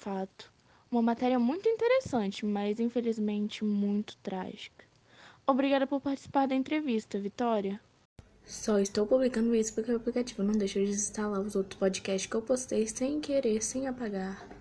fato. Uma matéria muito interessante, mas infelizmente muito trágica. Obrigada por participar da entrevista, Vitória. Só estou publicando isso porque o aplicativo não deixa de desinstalar os outros podcasts que eu postei sem querer, sem apagar.